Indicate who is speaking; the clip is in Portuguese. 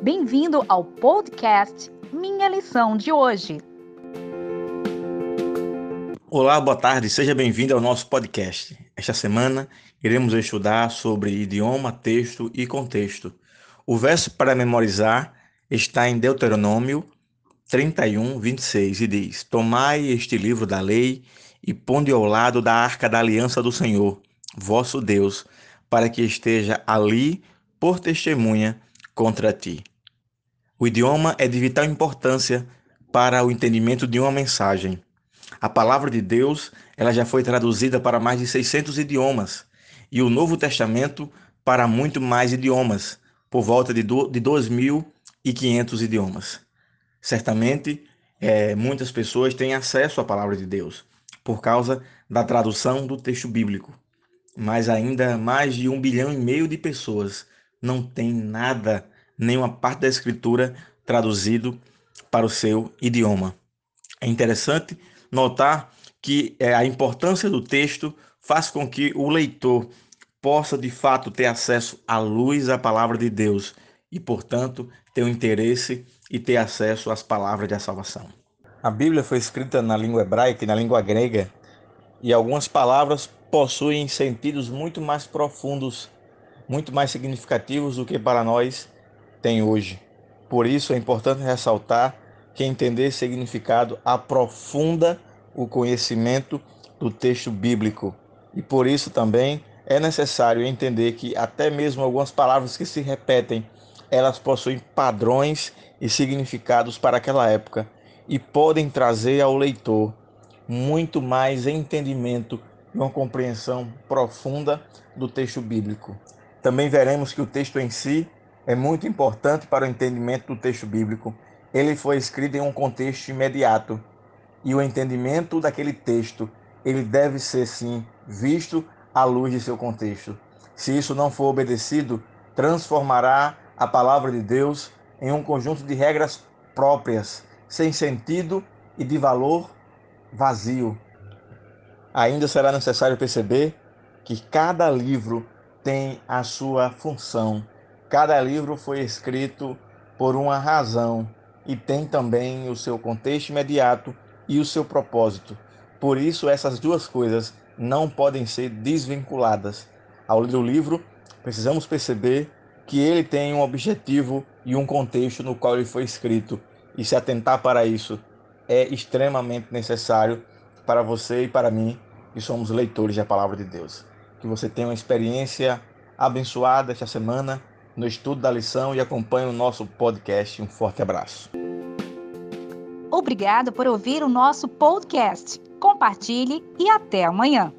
Speaker 1: Bem-vindo ao podcast Minha Lição de hoje.
Speaker 2: Olá, boa tarde, seja bem-vindo ao nosso podcast. Esta semana iremos estudar sobre idioma, texto e contexto. O verso para memorizar está em Deuteronômio 31, 26 e diz: Tomai este livro da lei e ponde ao lado da arca da aliança do Senhor, vosso Deus, para que esteja ali por testemunha contra ti. O idioma é de vital importância para o entendimento de uma mensagem. A palavra de Deus, ela já foi traduzida para mais de 600 idiomas e o Novo Testamento para muito mais idiomas, por volta de 2.500 idiomas. Certamente, é, muitas pessoas têm acesso à palavra de Deus por causa da tradução do texto bíblico, mas ainda mais de um bilhão e meio de pessoas não têm nada, nenhuma parte da escritura traduzido para o seu idioma. É interessante notar que é, a importância do texto faz com que o leitor possa de fato ter acesso à luz à palavra de Deus e, portanto, ter o um interesse e ter acesso às palavras da salvação. A Bíblia foi escrita na língua hebraica e na língua grega, e algumas palavras possuem sentidos muito mais profundos, muito mais significativos do que para nós tem hoje. Por isso é importante ressaltar que entender significado aprofunda o conhecimento do texto bíblico. E por isso também é necessário entender que até mesmo algumas palavras que se repetem, elas possuem padrões e significados para aquela época e podem trazer ao leitor muito mais entendimento e uma compreensão profunda do texto bíblico. Também veremos que o texto em si é muito importante para o entendimento do texto bíblico. Ele foi escrito em um contexto imediato e o entendimento daquele texto ele deve ser sim visto à luz de seu contexto. Se isso não for obedecido, transformará a palavra de Deus em um conjunto de regras próprias, sem sentido e de valor vazio. Ainda será necessário perceber que cada livro tem a sua função. Cada livro foi escrito por uma razão e tem também o seu contexto imediato e o seu propósito. Por isso, essas duas coisas não podem ser desvinculadas. Ao ler o livro, precisamos perceber que ele tem um objetivo e um contexto no qual ele foi escrito, e se atentar para isso é extremamente necessário para você e para mim, que somos leitores da palavra de Deus. Que você tenha uma experiência abençoada esta semana no estudo da lição e acompanhe o nosso podcast. Um forte abraço.
Speaker 1: Obrigado por ouvir o nosso podcast. Compartilhe e até amanhã.